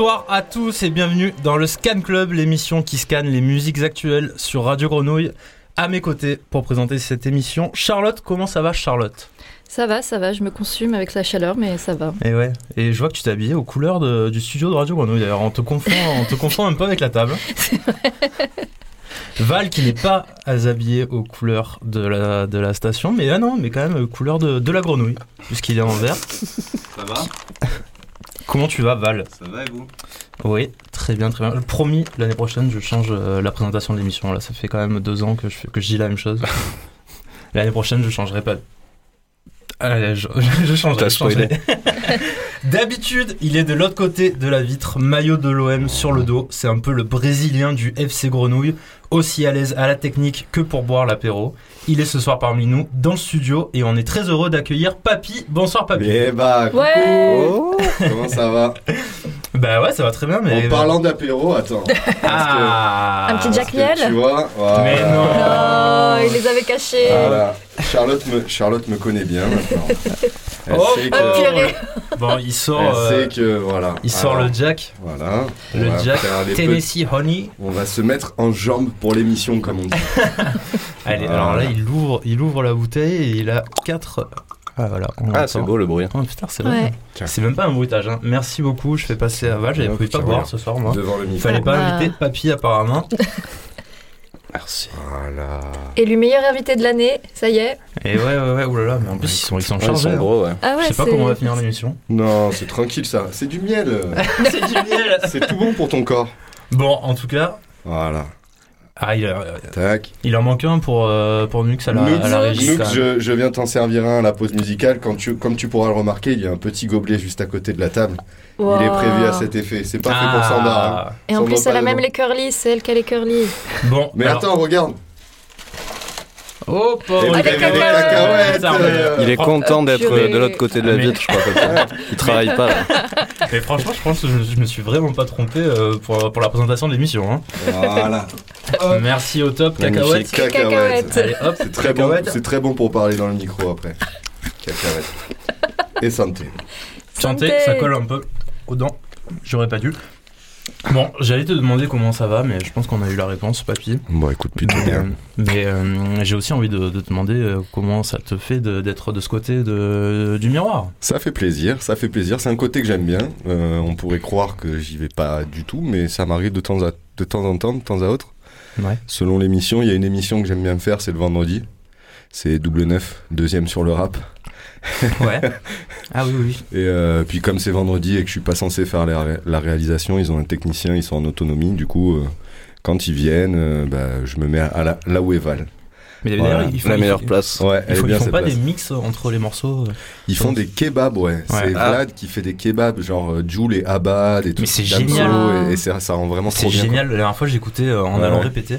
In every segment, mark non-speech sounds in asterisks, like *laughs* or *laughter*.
Bonsoir à tous et bienvenue dans le Scan Club, l'émission qui scanne les musiques actuelles sur Radio Grenouille. À mes côtés pour présenter cette émission, Charlotte, comment ça va Charlotte? Ça va, ça va, je me consume avec la chaleur, mais ça va. Et ouais, et je vois que tu t'es habillé aux couleurs de- du studio de Radio Grenouille d'ailleurs, on te confond, on te confond un peu avec la table. *laughs* Val qui n'est pas habillé aux couleurs de la, de la station, mais ah non, mais quand même aux couleurs de, de la grenouille, puisqu'il est en vert. Ça va? Comment tu vas Val Ça va et vous? Oui, très bien, très bien. Promis, l'année prochaine, je change euh, la présentation de l'émission. Là, ça fait quand même deux ans que je, fais- que je dis la même chose. *laughs* l'année prochaine, je changerai pas. Allez, je, *laughs* je changerai. T'as je changerai. *laughs* D'habitude, il est de l'autre côté de la vitre, maillot de l'OM sur le dos. C'est un peu le brésilien du FC Grenouille, aussi à l'aise à la technique que pour boire l'apéro. Il est ce soir parmi nous dans le studio et on est très heureux d'accueillir Papy. Bonsoir Papy. Eh bah, coucou Ouais Comment ça va *laughs* Bah ouais, ça va très bien, mais. En parlant d'apéro, attends. Ah Un petit Jack Miel Tu vois, voilà. Mais non. Oh, il les avait cachés. Voilà. Charlotte me, Charlotte me connaît bien maintenant. *laughs* Elle Oh, sait Oh, que. Bon, il sort, elle euh, sait que voilà. il sort Alors, le Jack, Voilà. Le Jack Tennessee Honey. On va se mettre en jambe pour l'émission, comme on dit. *laughs* Allez, Voilà. alors là, il ouvre, il ouvre la bouteille et il a 4 Ah voilà. Ah, c'est beau le bruit. Oh putain, c'est Ouais. même pas un bruitage. Hein. Merci beaucoup. Je fais passer à Val. J'avais prévu pas boire ce soir, moi. Devant le Il micro. fallait pas Bah. inviter Papy apparemment. *laughs* Merci. Voilà. Élu meilleur invité de l'année, ça y est. Et ouais, ouais, ouais. Oulala, mais en plus ils sont, ils sont Ouais, ils sont hein. gros, ouais. Ah ouais, Je sais pas comment on va finir l'émission. Non, c'est tranquille ça. C'est du miel. *laughs* c'est du miel. c'est tout bon pour ton corps. Bon, en tout cas, Voilà. Ah, il, Tac. il en manque un pour euh, pour Nux à la, Noux, à la régie. Noux, quand même. je, je viens t'en servir un à la pause musicale. Quand tu, comme tu pourras le remarquer, il y a un petit gobelet juste à côté de la table. Il est prévu à cet effet. C'est pas fait pour Sandra. hein. Ah. Et en plus, elle a même les curly, c'est elle qui a les curly. Bon, Mais alors- attends, regarde. Oh, pauvre. Et des des cacahuètes. Ça, mais- euh, Il est content d'être purée. de l'autre côté de la Mais- vitre, je crois. *laughs* Il travaille pas. là. *laughs* Mais franchement, je pense que je, je me suis vraiment pas trompé euh, pour, pour la présentation de l'émission. Hein. Voilà. *laughs* Merci au top, cacahuètes. C'est très bon. cacahuètes. C'est très bon pour parler dans le micro après. Cacahuètes. Et santé. Santé, Santé. ça colle un peu aux dents. J'aurais pas dû. Bon, j'allais te demander comment ça va, mais je pense qu'on a eu la réponse, papy. Bon, écoute, Mais, euh, mais, euh, j'ai aussi envie de, de te demander euh, comment ça te fait de- d'être de, ce côté de, du miroir. Ça fait plaisir, ça fait plaisir. C'est un côté que j'aime bien. Euh, on pourrait croire que j'y vais pas du tout, mais ça m'arrive de temps, à, de temps en temps, de temps à autre. Ouais. Selon l'émission, il y a une émission que j'aime bien faire, c'est le vendredi. C'est double neuf, deuxième sur le rap. *laughs* Ouais. ah oui, oui. Et euh, puis comme c'est vendredi et que je suis pas censé faire la, ré- la réalisation, ils ont un technicien, ils sont en autonomie. Du coup, euh, quand ils viennent, euh, bah, je me mets à la, là où est Val. Mais Voilà. d'ailleurs, ils font, La ils- meilleure place. Ouais, Ils font, est bien ils font cette pas place. des mix entre les morceaux. euh. Ils font des kebabs, ouais. C'est Ah. Vlad qui fait des kebabs, genre Joule et Abad et tout. Mais c'est génial. Et, et ça, ça rend vraiment C'est trop bien. génial. La dernière fois, j'écoutais euh, en Ouais, allant répéter.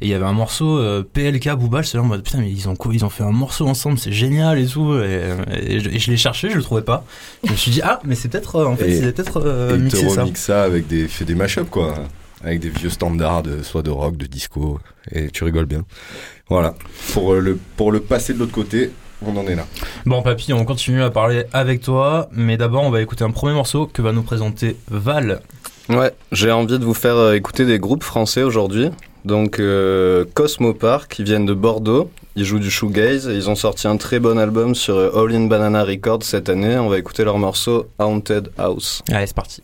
Et il y avait un morceau euh, PLK Booba, j'étais là en mode putain, mais ils ont quoi Ils ont fait un morceau ensemble, c'est génial et tout. Et, et je, et je l'ai cherché, je le trouvais pas. Je me suis dit, ah, mais c'est peut-être, euh, en fait, ils peut-être euh, Et te ça. ça avec des, fait des mashups, quoi. Avec des vieux standards, de, soit de rock, de disco. Et tu rigoles bien. Voilà. Pour euh, le, pour le passer de l'autre côté, on en est là. Bon, papy, on continue à parler avec toi, mais d'abord, on va écouter un premier morceau que va nous présenter Val. Ouais, j'ai envie de vous faire écouter des groupes français aujourd'hui. Donc, euh, Cosmo Park, qui viennent de Bordeaux. Ils jouent du shoegaze ils ont sorti un très bon album sur euh, All in Banana Records cette année. On va écouter leur morceau Haunted House. Allez, c'est parti.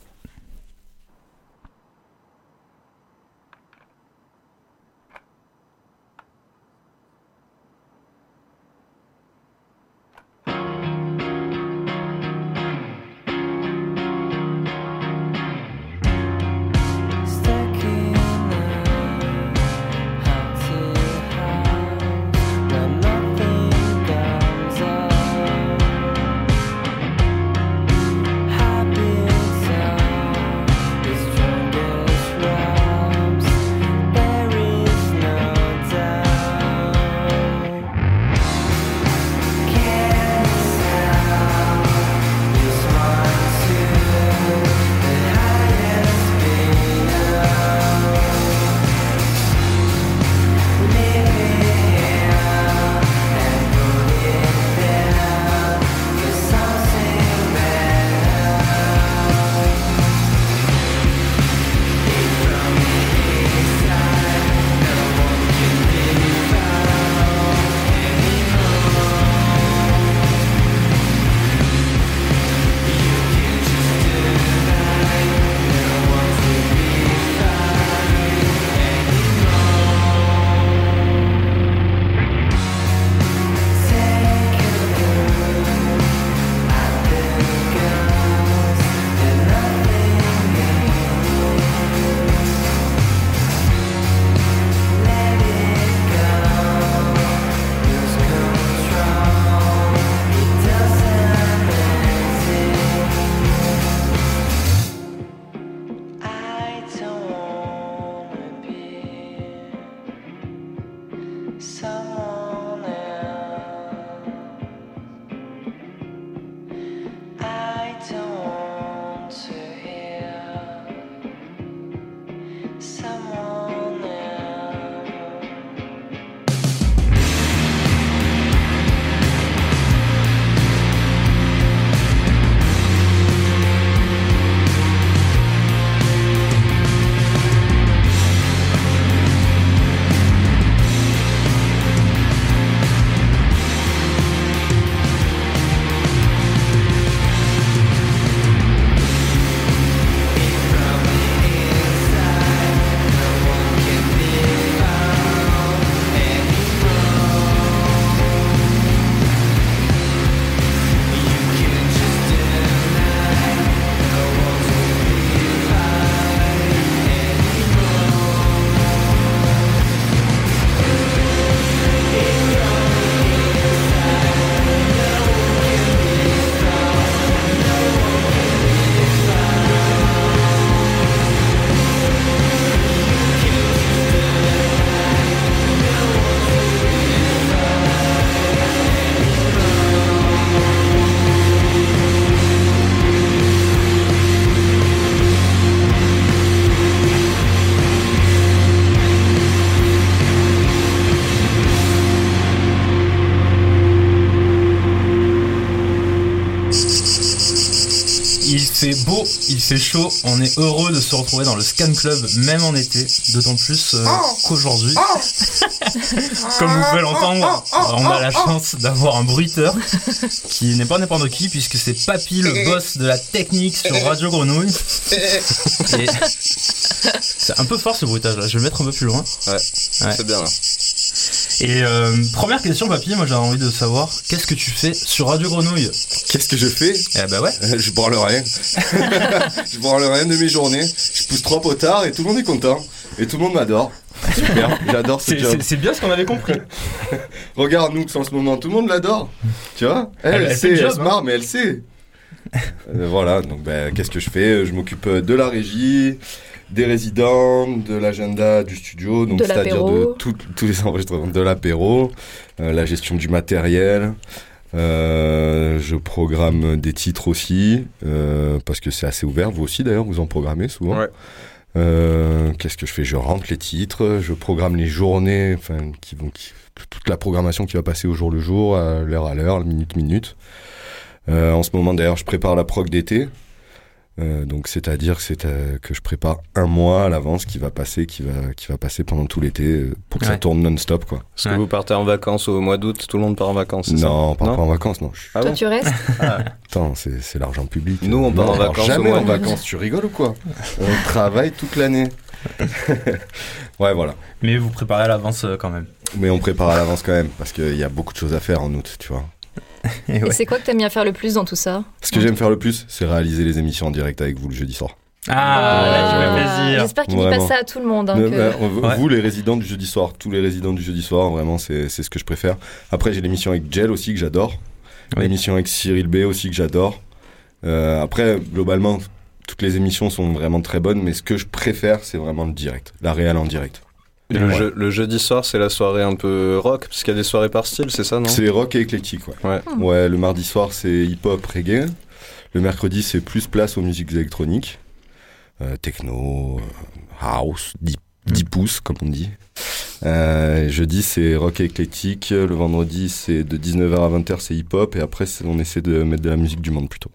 Fait chaud, on est heureux de se retrouver dans le Scan Club, même en été, d'autant plus euh, qu'aujourd'hui, *laughs* comme vous pouvez l'entendre, on a la chance d'avoir un bruiteur qui n'est pas n'importe qui, puisque c'est Papy, le boss de la technique sur Radio Grenouille. Et *laughs* C'est un peu fort ce bruitage là, je vais le mettre un peu plus loin. Ouais. C'est bien là. Et euh, première question, papy, moi j'ai envie de savoir qu'est-ce que tu fais sur Radio Grenouille? Qu'est-ce que je fais? Eh bah ouais. Euh, Je branle rien. *laughs* je branle rien de mes journées. Je pousse trois potards et tout le monde est content. Et tout le monde m'adore. Super, *laughs* j'adore ce C'est- job. C'est c'est bien ce qu'on avait compris. *laughs* Regarde nous en ce moment, tout le monde l'adore. Tu vois? Elle, Elle- elle elle sait, le elle job, se hein. marre, mais elle sait. Euh, voilà, donc ben, qu'est-ce que je fais? Je m'occupe euh, de la régie, des résidents, de l'agenda du studio, donc c'est-à-dire de tout- tous les enregistrements, de l'apéro, euh, la gestion du matériel. euh, je programme des titres aussi, euh, parce que c'est assez ouvert. Vous aussi d'ailleurs, vous en programmez souvent. Ouais. Euh, Qu'est-ce que je fais? Je rentre les titres, je programme les journées, enfin, qui vont, qui- toute la programmation qui va passer au jour le jour, à l'heure à l'heure, minute minute. Euh, en ce moment d'ailleurs, je prépare la prog d'été. Euh, donc c'est-à-dire c'est euh, que je prépare un mois à l'avance qui va passer, qui va qui va passer pendant tout l'été euh, pour que ça tourne non-stop quoi. Est-ce Ouais. que vous partez en vacances au mois d'août? Tout le monde part en vacances c'est ça? Non, on part Non? pas en vacances, non. Je- Ah Toi, bon? tu restes? *laughs* Attends, c'est c'est l'argent public. Nous, on part Non, en vacances au Jamais mois en d'août. vacances. Tu rigoles ou quoi? On travaille toute l'année. *laughs* ouais, voilà. Mais vous préparez à l'avance euh, quand même. Mais on prépare à l'avance quand même parce qu'il y a beaucoup de choses à faire en août, tu vois. *laughs* Et c'est quoi que t'aimes bien faire le plus dans tout ça Ce que j'aime faire le plus, c'est réaliser les émissions en direct avec vous le jeudi soir. Ah, plaisir. J'espère qu'il dit Vraiment. pas ça à tout le monde. hein, Mais, que- bah, on- Ouais. Vous, les résidents du jeudi soir, tous les résidents du jeudi soir, vraiment, c'est c'est ce que je préfère. Après, j'ai l'émission avec Gel aussi que j'adore. Oui. L'émission avec Cyril B aussi que j'adore. Euh, après, globalement, toutes les émissions sont vraiment très bonnes, mais ce que je préfère, c'est vraiment le direct, la réelle en direct. Et le, Ouais. jeu- le jeudi soir, c'est la soirée un peu rock, parce qu'il y a des soirées par style, c'est ça, non? C'est rock et éclectique, ouais. Ouais. Ouais, le mardi soir, c'est hip-hop, reggae. Le mercredi, c'est plus place aux musiques électroniques. Euh, techno, euh, house, 10, 10 pouces, comme on dit. Euh, jeudi, c'est rock et éclectique. Le vendredi, c'est de 19h à 20h, c'est hip-hop. Et après, c'est- on essaie de mettre de la musique du monde plutôt.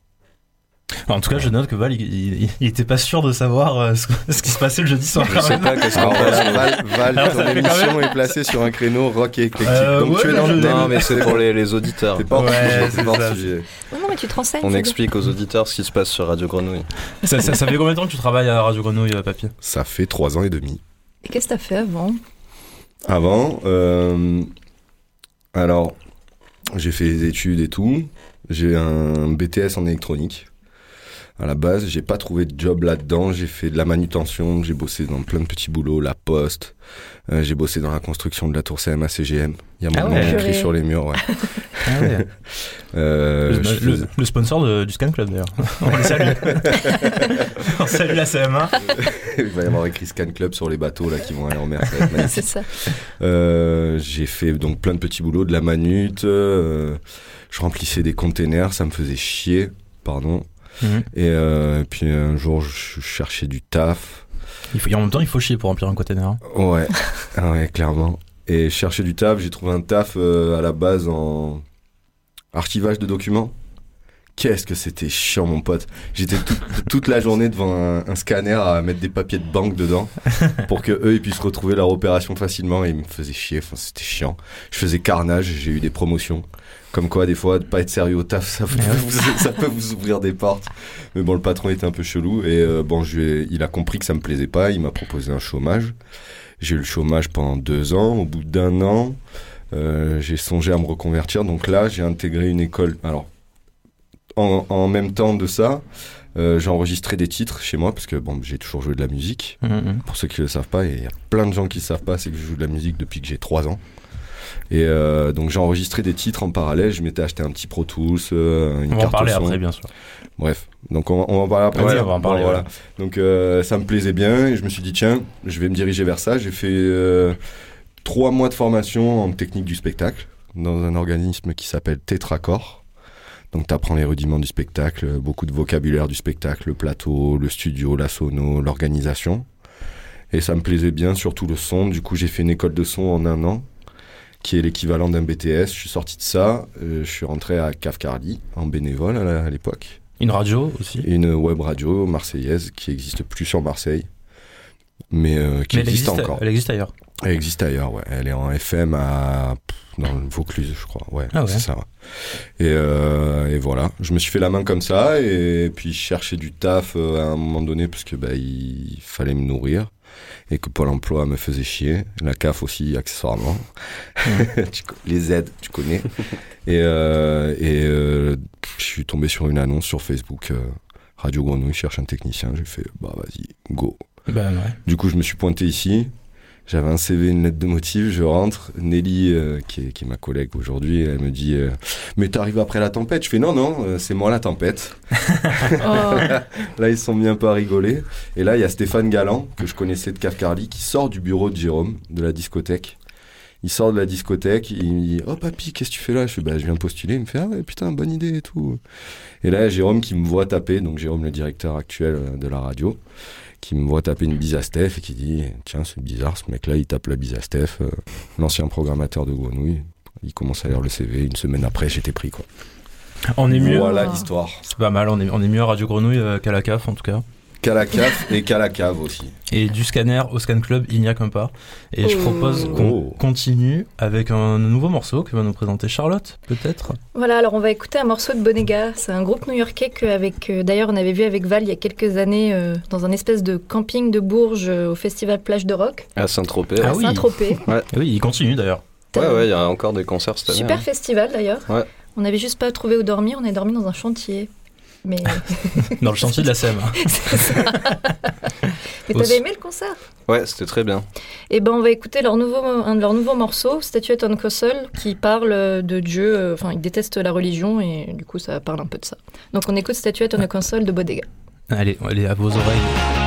En tout cas, je note que Val, il, il- il était pas sûr de savoir euh, ce, *laughs* ce qui se passait le jeudi soir. Je sais pas qu'est-ce qu'on. *laughs* Val, Val, Alors, ton fait quand émission est placée sur un créneau rock et éclectique. Euh, Donc ouais, tu es dans le. Non, mais c'est pour les, les auditeurs. T'es pas Ouais, c'est sujet. Non, mais tu te renseignes. On explique aux auditeurs ce qui se passe sur Radio Grenouille. Ça, ça, ça fait combien de temps que tu travailles à Radio Grenouille, euh, Papy? Ça fait trois ans et demi. Et qu'est-ce que t'as fait avant? Avant, euh, alors, j'ai fait des études et tout. J'ai un BTS en électronique. À la base, j'ai pas trouvé de job là-dedans. J'ai fait de la manutention. J'ai bossé dans plein de petits boulots, la poste. Euh, j'ai bossé dans la construction de la tour CMA CGM. Il y a mon Ah nom ouais. écrit sur les murs. Ouais. *laughs* Ah ouais. Euh, le, sponsor de- du Scan Club d'ailleurs. *laughs* On salue. *laughs* On salue la CMA. Il va y avoir écrit Scan Club sur les bateaux là qui vont aller en mer. C'est ça. Euh, j'ai fait donc plein de petits boulots, de la manute, euh, je remplissais des containers, ça me faisait chier, pardon. Mhm. Et euh, puis un jour, je cherchais du taf. Il faut, et en même temps, il faut chier pour remplir un container. Ouais, ah ouais, clairement. Et je cherchais du taf, j'ai trouvé un taf euh, à la base en archivage de documents. Qu'est-ce que c'était chiant, mon pote. J'étais toute, *laughs* toute la journée devant un, un scanner à mettre des papiers de banque dedans *laughs* pour que eux ils puissent retrouver leur opération facilement. Et ils me faisaient chier. Enfin, c'était chiant. Je faisais carnage. J'ai eu des promotions. Comme quoi, des fois, de pas être sérieux au taf, ça peut, vous, *laughs* ça peut vous ouvrir des portes. Mais bon, le patron était un peu chelou et euh, bon, je lui ai- il a compris que ça me plaisait pas. Il m'a proposé un chômage. J'ai eu le chômage pendant deux ans. Au bout d'un an, euh, j'ai songé à me reconvertir. Donc là, j'ai intégré une école. Alors, en, en même temps de ça, euh, j'ai enregistré des titres chez moi parce que bon, j'ai toujours joué de la musique. Mhm. Pour ceux qui ne le savent pas, et il y a plein de gens qui ne savent pas, c'est que je joue de la musique depuis que j'ai 3 ans. Et euh, donc j'ai enregistré des titres en parallèle. Je m'étais acheté un petit Pro Tools, euh, une On va en parler son. après, bien sûr. Bref, donc on, on va en parler après. Ouais, on va en parler, voilà. ouais. Donc euh, ça me plaisait bien et je me suis dit tiens, je vais me diriger vers ça. J'ai fait euh, trois mois de formation en technique du spectacle dans un organisme qui s'appelle Tétracor. Donc tu apprends les rudiments du spectacle, beaucoup de vocabulaire du spectacle, le plateau, le studio, la sono, l'organisation. Et ça me plaisait bien, surtout le son. Du coup, j'ai fait une école de son en un an, qui est l'équivalent d'un BTS. Je suis sorti de ça, euh, je suis rentré à Cave Carly, en bénévole à l'époque. Une radio aussi. Une web radio marseillaise qui existe plus sur Marseille, mais euh, qui Mais existe, existe, encore. elle existe ailleurs. Elle existe ailleurs, ouais. Elle est en FM à dans le Vaucluse, je crois. Ouais, Ah ouais. c'est ça. ouais. Et, euh, et voilà, je me suis fait la main comme ça, et puis je cherchais du taf à un moment donné parce que bah il fallait me nourrir et que Pôle Emploi me faisait chier, la CAF aussi accessoirement, *laughs* les aides, tu connais. *laughs* et euh, et euh, je suis tombé sur une annonce sur Facebook. euh, Radio Grenouille cherche un technicien. J'ai fait bah vas-y, go. Ben ouais. Du coup, je me suis pointé ici. J'avais un CV, une lettre de motif, je rentre. Nelly, euh, qui, est, qui est ma collègue aujourd'hui, elle me dit euh, Mais t'arrives après la tempête? Je fais Non, non, euh, c'est moi la tempête. *laughs* Oh, *laughs* Là, ils se sont mis un peu à rigoler. Et là, il y a Stéphane Galland, que je connaissais de Cafcarly, qui sort du bureau de Jérôme, de la discothèque. Il sort de la discothèque, il me dit Oh papy, qu'est-ce que tu fais là? Je fais Bah, je viens postuler. Il me fait Ah ouais, putain, bonne idée et tout. Et là, Jérôme qui me voit taper, donc Jérôme, le directeur actuel de la radio, qui me voit taper une bise à Steph et qui dit Tiens, c'est bizarre, ce mec-là, il tape la bise à Steph, euh, l'ancien programmateur de Grenouille. Il commence à lire le CV. Une semaine après, j'étais pris, quoi. On est mieux. Voilà Ah. l'histoire. C'est pas mal, on est, on est mieux à Radio Grenouille euh, qu'à la CAF en tout cas. Qu'à la cave et qu'à la cave aussi. Et du scanner au scan club, il n'y a qu'un pas. Et je Oh. propose qu'on Oh. continue avec un nouveau morceau que va nous présenter Charlotte, peut-être. Voilà, alors on va écouter un morceau de Bonega. C'est un groupe new-yorkais que, avec, euh, d'ailleurs, on avait vu avec Val il y a quelques années euh, dans un espèce de camping de Bourges euh, au festival Plage de Rock À Saint-Tropez. Ah à oui. Saint-Tropez. *laughs* Oui, il continue d'ailleurs. Ouais, ouais, il y a encore des concerts cette année. Super hein. festival d'ailleurs. Ouais. On n'avait juste pas trouvé où dormir, on est dormi dans un chantier. Mais, *laughs* Dans le chantier de la SEM. *laughs* c'est ça. Mais t'avais aimé le concert? Ouais, c'était très bien. Eh ben, on va écouter leur nouveau, un de leurs nouveaux morceaux, Statuette on Castle, qui parle euh, de Dieu. euh, Enfin, ils détestent la religion et du coup, ça parle un peu de ça. Donc, on écoute Statuette on Castle de Bodega. Allez, allez, à vos oreilles.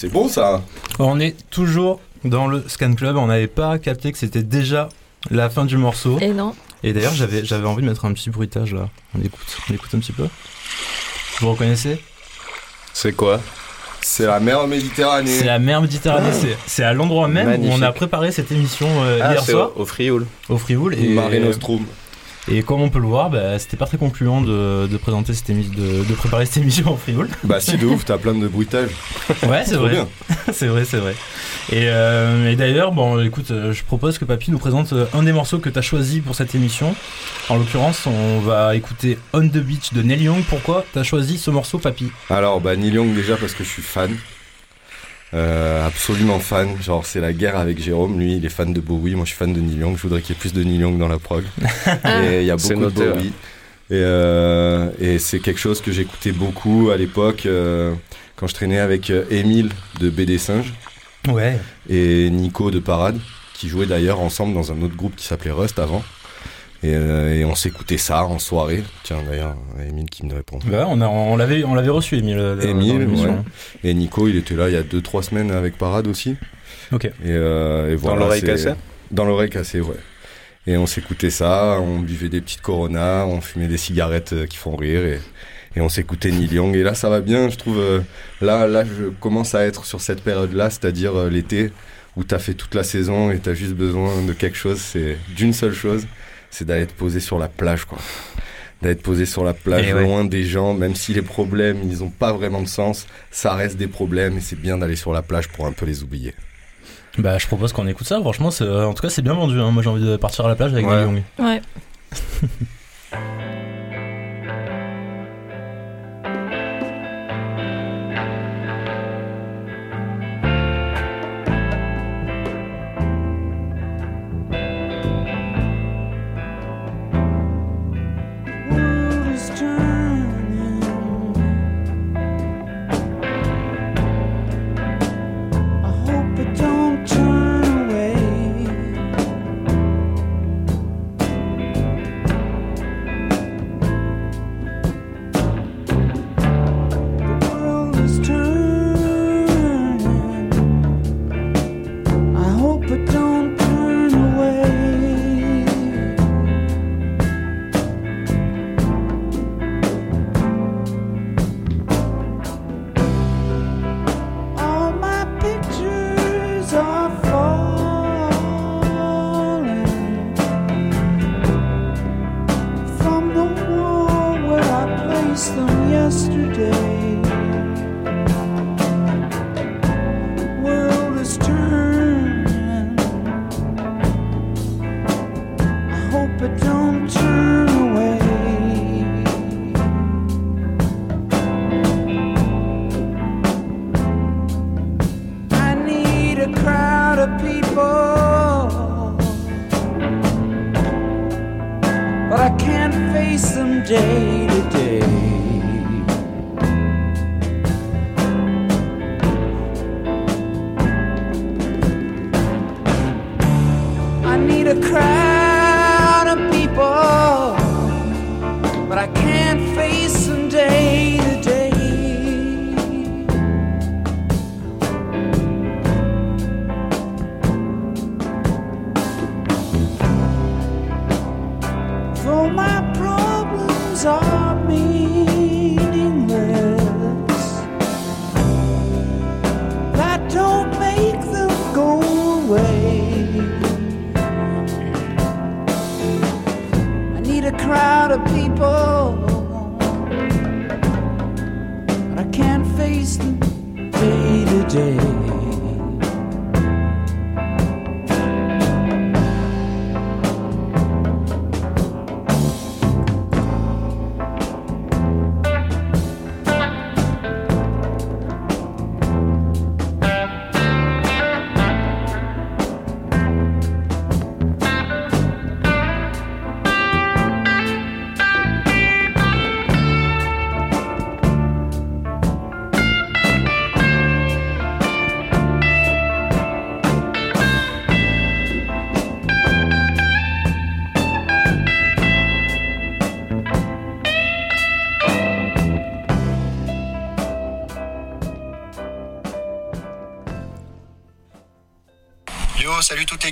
C'est bon ça. On est toujours dans le scan club. On n'avait pas capté que c'était déjà la fin du morceau. Et non, Et d'ailleurs, j'avais, j'avais envie de mettre un petit bruitage là. On écoute, on écoute un petit peu. Vous reconnaissez? C'est quoi? C'est la mer Méditerranée. C'est la mer Méditerranée. C'est, c'est à l'endroit même où on a préparé cette émission euh, Ah, hier c'est soir au, au Frioul. au Frioul. Et, Mare Nostrum. Et comme on peut le voir, bah, c'était pas très concluant de, de présenter cette émission, de, de préparer cette émission au Frioul. Bah si de ouf, t'as plein de bruitage. Ouais, c'est vrai. *laughs* c'est vrai, c'est vrai. Et, euh, et d'ailleurs, bon, écoute, euh, je propose que Papy nous présente euh, un des morceaux que tu as choisi pour cette émission. En l'occurrence, on va écouter On the Beach de Neil Young. Pourquoi tu as choisi ce morceau, Papy? Alors bah Neil Young déjà parce que je suis fan. Euh, absolument fan. Genre, c'est la guerre avec Jérôme. Lui, il est fan de Bowie. Moi, je suis fan de Neil Young. Je voudrais qu'il y ait plus de Neil Young dans la prog. *laughs* et il y a C'est beaucoup de Bowie. Et, euh, et c'est quelque chose que j'écoutais beaucoup à l'époque euh, quand je traînais avec euh, Émile de BD Singe Ouais. et Nico de Parade, qui jouaient d'ailleurs ensemble dans un autre groupe qui s'appelait Rust avant. Et, euh, et on s'écoutait ça en soirée. Tiens, d'ailleurs, Émile qui me répond. Bah, on, a- on l'avait on l'avait reçu, Emile. euh, Émile, l'émission. ouais. Et Nico, il était là il y a 2-3 semaines avec Parade aussi. Ok. Et, euh, et Dans voilà, l'oreille cassée Dans l'oreille cassée, ouais. Et on s'écoutait ça, on buvait des petites Corona, on fumait des cigarettes euh, qui font rire et, et on s'écoutait Neil Young. Et là, ça va bien, je trouve. euh, là, là, je commence à être sur cette période-là, c'est-à-dire euh, l'été où t'as fait toute la saison et t'as juste besoin de quelque chose, c'est d'une seule chose, c'est d'aller te poser sur la plage, quoi. D'être posé sur la plage, Et ouais. loin des gens, même si les problèmes, ils ont pas vraiment de sens, ça reste des problèmes et c'est bien d'aller sur la plage pour un peu les oublier. Bah, je propose qu'on écoute ça. Franchement, c'est- euh, en tout cas, c'est bien vendu. hein. Moi, j'ai envie de partir à la plage avec Ouais. Young. Ouais. *laughs*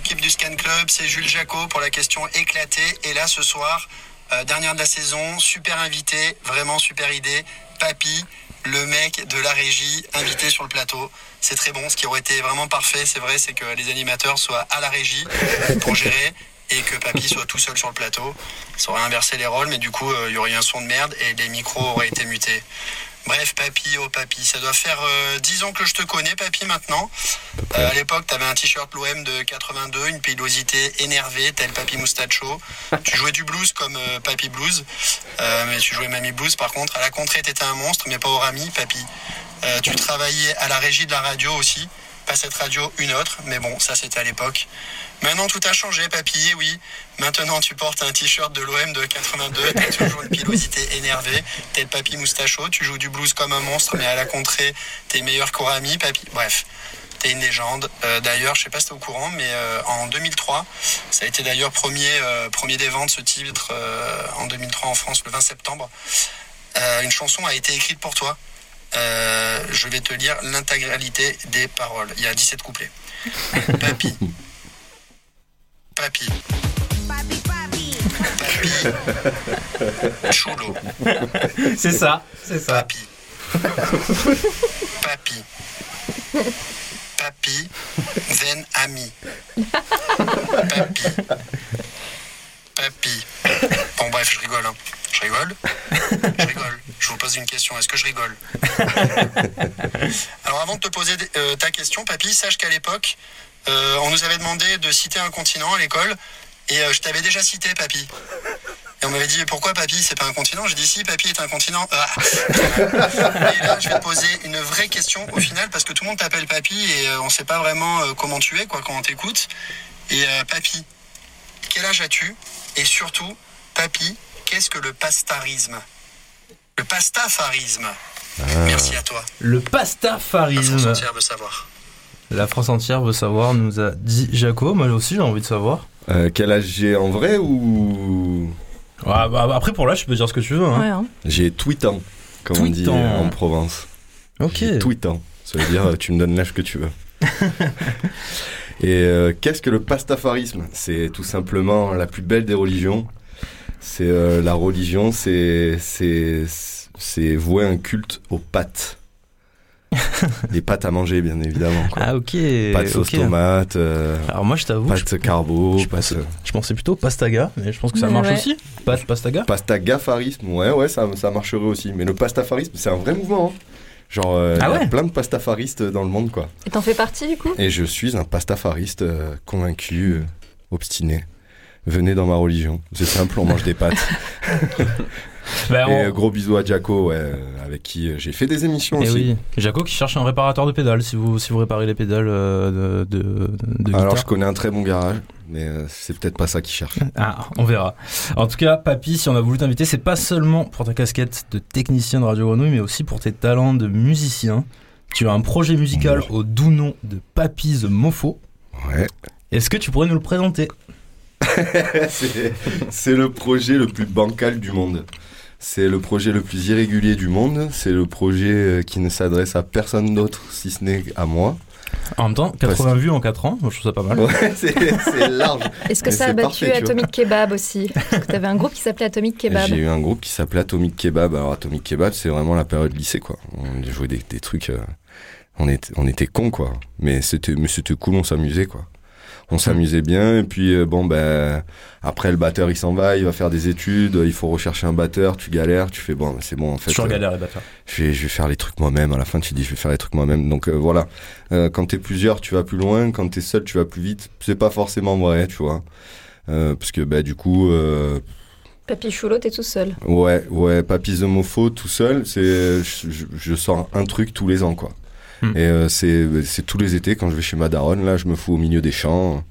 l'équipe du Scan Club, c'est Jules Jacot pour la question éclatée. Et là, ce soir, euh, dernière de la saison, super invité, vraiment super idée. Papy, le mec de la régie, invité sur le plateau. C'est très bon. Ce qui aurait été vraiment parfait, c'est vrai, c'est que les animateurs soient à la régie pour gérer et que Papy soit tout seul sur le plateau. Ça aurait inversé les rôles, mais du coup, euh, il y aurait eu un son de merde et les micros auraient été mutés. Bref, Papy, oh Papy, ça doit faire euh, 10 ans que je te connais, Papy, maintenant. Euh, à l'époque, t'avais un t-shirt l'OM de 82, une pilosité énervée, tel Papy Mustacho. *laughs* tu jouais du blues comme euh, Papy Blues, euh, mais tu jouais Mamie Blues par contre. À la contrée, t'étais un monstre, mais pas au rami, Papy. Euh, tu travaillais à la régie de la radio aussi. Pas cette radio, une autre, mais bon, ça c'était à l'époque. Maintenant tout a changé, papy, oui. Maintenant tu portes un t-shirt de l'OM de 82, t'as *laughs* toujours une pilosité énervée, t'es le papy moustacho, tu joues du blues comme un monstre, mais à la contrée, t'es meilleur qu'Orami, papy. Bref, t'es une légende. Euh, d'ailleurs, je sais pas si t'es au courant, mais euh, en 2003, ça a été d'ailleurs premier, euh, premier des ventes, ce titre, en 2003 en France, le 20 septembre. Une chanson a été écrite pour toi. Euh, je vais te lire l'intégralité des paroles. Il y a 17 couplets. *laughs* Papy. Papy. Papy. Chulo. C'est ça, c'est ça. Papy. Papy. Papy. Then ami. Papy. Papy. Bon bref, je rigole. hein. Je rigole Je rigole. Je vous pose une question. Est-ce que je rigole *laughs* Alors avant de te poser euh, ta question, Papy, sache qu'à l'époque, euh, on nous avait demandé de citer un continent à l'école. Et euh, je t'avais déjà cité, Papy. Et on m'avait dit pourquoi papy c'est pas un continent? J'ai dit si papy est un continent. Ah. *laughs* et là je vais te poser une vraie question au final parce que tout le monde t'appelle papy et on sait pas vraiment comment tu es quoi quand on t'écoute. Et euh, papy, quel âge as-tu? Et surtout, papy, qu'est-ce que le pastarisme? Le pastafarisme. Merci à toi. Le La France pastafarisme. entière veut savoir. La France entière veut savoir, nous a dit Jaco. Moi aussi, j'ai envie de savoir. Euh, quel âge j'ai en vrai ou? Ouais, bah, après, pour là, tu peux dire ce que tu veux. Hein. Ouais, hein. J'ai tweetant, comme on dit en Provence. Ok. J'ai tweetant. Ça veut dire tu me donnes l'âge que tu veux. *laughs* Et euh, qu'est-ce que le pastafarisme? C'est tout simplement la plus belle des religions. C'est euh, la religion, c'est c'est c'est vouer un culte aux pâtes. *laughs* Les pâtes à manger, bien évidemment. Quoi. Ah, ok. pâtes sauce ok. tomate, euh, Alors, moi, je t'avoue, je, pâtes carbo, je pâtes, pensais, je pensais plutôt pastaga, mais je pense que ça marche ouais. aussi. Pâte pastaga Pastagafarisme, ouais, ouais, ça, ça marcherait aussi. Mais le pastafarisme, c'est un vrai mouvement. hein. Genre, euh, il Ah y a plein de pastafaristes dans le monde, quoi. Et t'en fais partie du coup? Et je suis un pastafariste euh, convaincu, euh, obstiné. Venez dans ma religion. C'est simple, on mange des pâtes. *laughs* Bah, Et on- euh, gros bisous à Jaco, ouais, euh, avec qui euh, j'ai fait des émissions Eh aussi. oui, Jaco qui cherche un réparateur de pédales si vous, si vous réparez les pédales euh, de, de, de Alors, je connais un très bon garage, mais euh, c'est peut-être pas ça qu'il cherche. Ah, on verra. En tout cas, Papy, si on a voulu t'inviter, c'est pas seulement pour ta casquette de technicien de Radio Grenouille, mais aussi pour tes talents de musicien. Tu as un projet musical au doux nom de Papy the Mofo. Ouais. Est-ce que tu pourrais nous le présenter? *laughs* c'est le projet le plus bancal du monde. C'est le projet le plus irrégulier du monde. C'est le projet euh, qui ne s'adresse à personne d'autre si ce n'est à moi. En même temps, 80 vues en 4 ans, moi, je trouve ça pas mal. Ouais, *laughs* c'est large. Est-ce que Mais ça a battu parfait, tu. Atomic Kebab aussi Parce que t'avais un groupe qui s'appelait Atomic *laughs* Kebab. J'ai eu un groupe qui s'appelait Atomic Kebab. Alors Atomic Kebab, c'est vraiment la période lycée, quoi. On jouait des, des trucs. euh, on était, on était cons, quoi. Mais c'était, mais c'était cool, on s'amusait, quoi. On s'amusait bien, et puis euh, bon, ben, après le batteur il s'en va, il va faire des études, il faut rechercher un batteur, tu galères, tu fais bon, c'est bon, en fait. Toujours euh, galère les batteurs. je vais, je vais faire les trucs moi-même. À la fin, tu dis, je vais faire les trucs moi-même. Donc euh, voilà. Euh, quand t'es plusieurs, tu vas plus loin. Quand t'es seul, tu vas plus vite. C'est pas forcément vrai, tu vois. Euh, parce que bah du coup, euh, Papy Choulot, t'es tout seul. ouais, ouais, Papy Zomofo tout seul, c'est, je, je- je sors un truc tous les ans, quoi. Hmm. Et euh, c'est, c'est tous les étés quand je vais chez ma daronne. Là, je me fous au milieu des champs.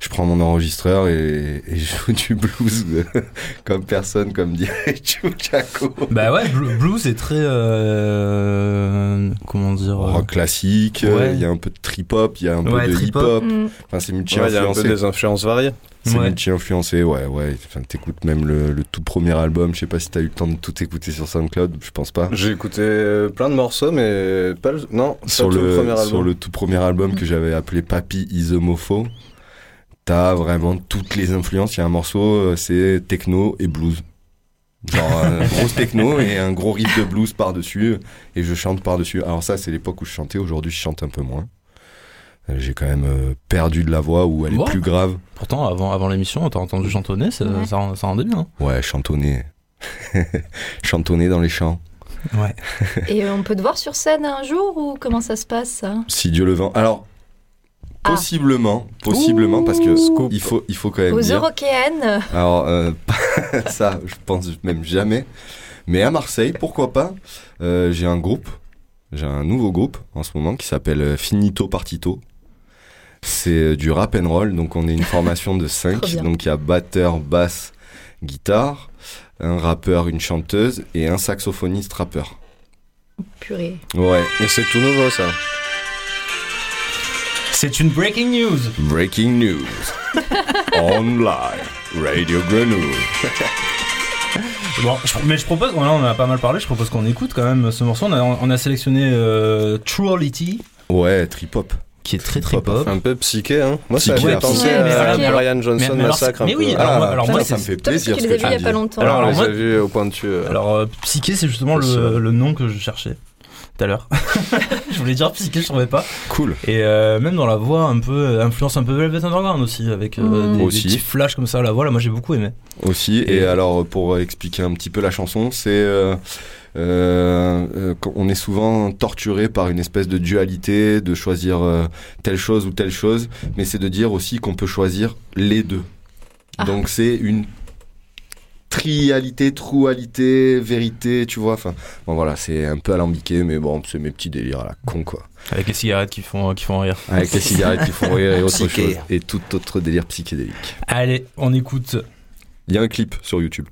Je prends mon enregistreur et, et je joue du blues euh, *laughs* comme personne, comme dirait *laughs* Jaco. Bah ouais, bl- blues est très. euh, comment dire euh, rock classique, euh, Ouais. il y a un peu de trip-hop, il y a un Ouais, peu de hip-hop. Mm. Enfin, c'est Ouais, il y a un peu multi-influencé. des influences variées. C'est Ouais. multi-influencé, ouais, ouais. Enfin, t'écoutes même le, le tout premier album. Je sais pas si t'as eu le temps de tout écouter sur SoundCloud, je pense pas. J'ai écouté euh, plein de morceaux, mais pas le... Non, Sur tout le, le, premier album. sur le tout premier album que j'avais appelé Papy Isomofo, t'as vraiment toutes les influences. Il y a un morceau, euh, c'est techno et blues. Genre, euh, *laughs* grosse techno et un gros riff de blues par-dessus. Et je chante par-dessus. Alors ça, c'est l'époque où je chantais. Aujourd'hui, je chante un peu moins. Euh, J'ai quand même euh, perdu de la voix où elle est plus grave. Pourtant, avant, avant l'émission, t'as entendu chantonner, ça, Ouais. ça, rend- ça rendait bien. hein. Ouais, chantonner. *laughs* chantonner dans les champs. Ouais. *laughs* Et on peut te voir sur scène un jour ou comment ça se passe ça? Si Dieu le vend. Alors, Ah. possiblement, possiblement, parce que il faut, il faut quand même Aux dire. Eurokéennes Alors, euh, *laughs* ça, je pense même jamais. Mais à Marseille, pourquoi pas euh, J'ai un groupe, j'ai un nouveau groupe en ce moment qui s'appelle Finito Partito. C'est euh, du rap and roll, donc on est une formation de *laughs* Trop 5. bien. donc il y a batteur, basse, guitare, un rappeur, une chanteuse et un saxophoniste rappeur. Purée. Ouais, Et c'est tout nouveau ça. C'est une breaking news. breaking news. *laughs* Online, Radio Grenouille. Bon, je- mais je propose, on en a pas mal parlé, je propose qu'on écoute quand même ce morceau. On a, on a sélectionné euh, Truality, Ouais, trip-hop. Qui est très très pop. Un peu psyché, hein. Moi, ça Psyché, m'a fait penser ouais, mais à alors- Brian Johnson mais alors, Massacre un mais oui, alors moi- alors putain, moi, ça me fait plaisir que les as vus il y a pas longtemps. Alors, les moi- a vus au point de vue. euh, Alors, euh, Psyché, c'est justement le, le nom que je cherchais tout à l'heure. *laughs* je voulais dire Psyché, je trouvais pas. Cool. Et euh, même dans la voix, un peu, influence un peu Velvet Underground aussi, avec euh, Mm. des, des Aussi. petits flashs comme ça à la voix. Là, moi j'ai beaucoup aimé. Aussi, et, Et- alors pour expliquer un petit peu la chanson, c'est euh, euh, euh, on est souvent torturé par une espèce de dualité, de choisir euh, telle chose ou telle chose, mais c'est de dire aussi qu'on peut choisir les deux. Ah. Donc c'est une trialité, troualité, vérité, tu vois. Enfin, bon voilà, c'est un peu alambiqué, mais bon, c'est mes petits délires à la con quoi. Avec les cigarettes qui font, qui font rire. Avec les cigarettes qui font rire et autre Psyché. chose, et tout autre délire psychédélique. Allez, on écoute. Il y a un clip sur YouTube.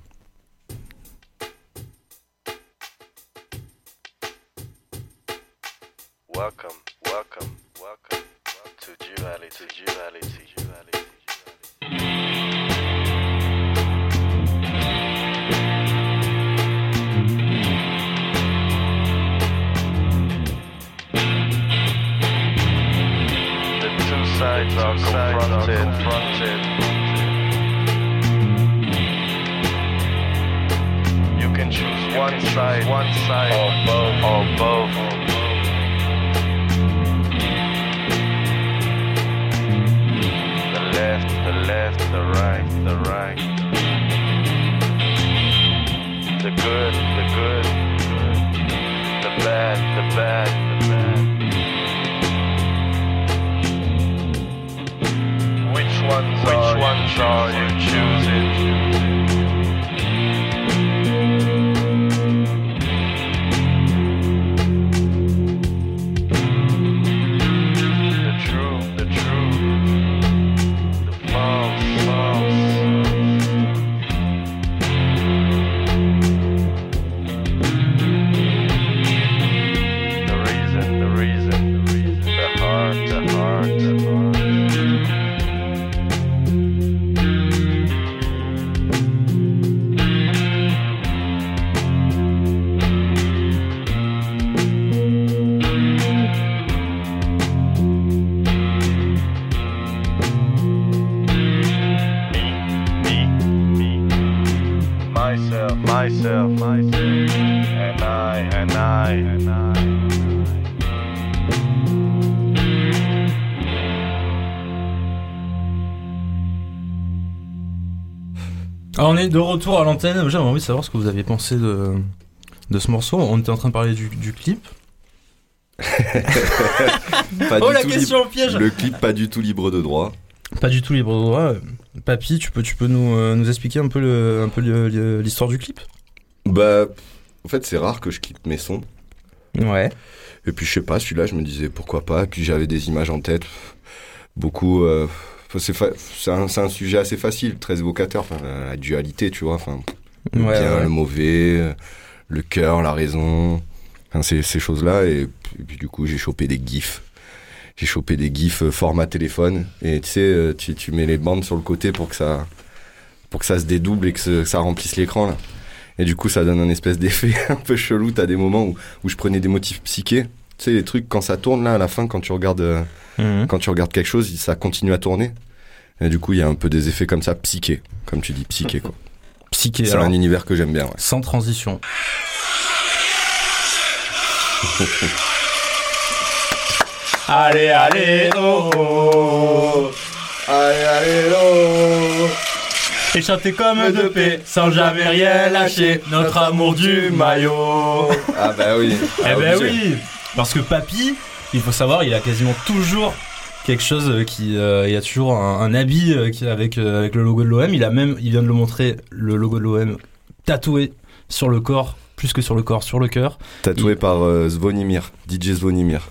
And I, and I, and I. Alors, on est de retour à l'antenne. J'avais envie de savoir ce que vous aviez pensé de, de ce morceau. On était en train de parler du, du clip. *laughs* Pas oh du la tout question piège libre- Le clip pas du tout libre de droit. Pas du tout libre de droit. Euh, Papy, tu peux, tu peux nous, euh, nous expliquer un peu un l'histoire du clip? Bah, en fait, c'est rare que je quitte mes sons. Ouais. Et puis, je sais pas, celui-là, je me disais pourquoi pas? Puis, j'avais des images en tête. Beaucoup. euh, c'est fa- c'est un, c'est un sujet assez facile, très évocateur. Enfin, la, la dualité, tu vois. Enfin, Ouais, bien, ouais. le mauvais, le cœur, la raison. Enfin, ces, ces choses-là. Et, puis- et puis, du coup, j'ai chopé des gifs. J'ai chopé des gifs euh, format téléphone. Et tu sais, euh, tu, tu mets les bandes sur le côté pour que ça, pour que ça se dédouble et que ce- ça remplisse l'écran, là. Et du coup, ça donne un espèce d'effet *laughs* un peu chelou. T'as des moments où, où je prenais des motifs psychés. Tu sais, les trucs, quand ça tourne, là, à la fin, quand tu regardes, euh, Mhm. quand tu regardes quelque chose, ça continue à tourner. Et du coup, il y a un peu des effets comme ça, psychés. Comme tu dis, psyché, quoi. Psyché. C'est un univers que j'aime bien, ouais. sans transition. *laughs* allez, allez, oh, oh. Allez, allez, oh Et chanter comme de paix, sans jamais rien lâcher, notre amour du maillot. Ah bah oui. Eh Ah, ben oui Parce que Papy, il faut savoir, il a quasiment toujours quelque chose euh, qui... euh, il a toujours un, un habit euh, qui, avec, euh, avec le logo de l'OM. Il a même, il vient de le montrer, le logo de l'OM tatoué sur le corps, plus que sur le corps, sur le cœur. Tatoué par euh, Zvonimir, DJ Zvonimir.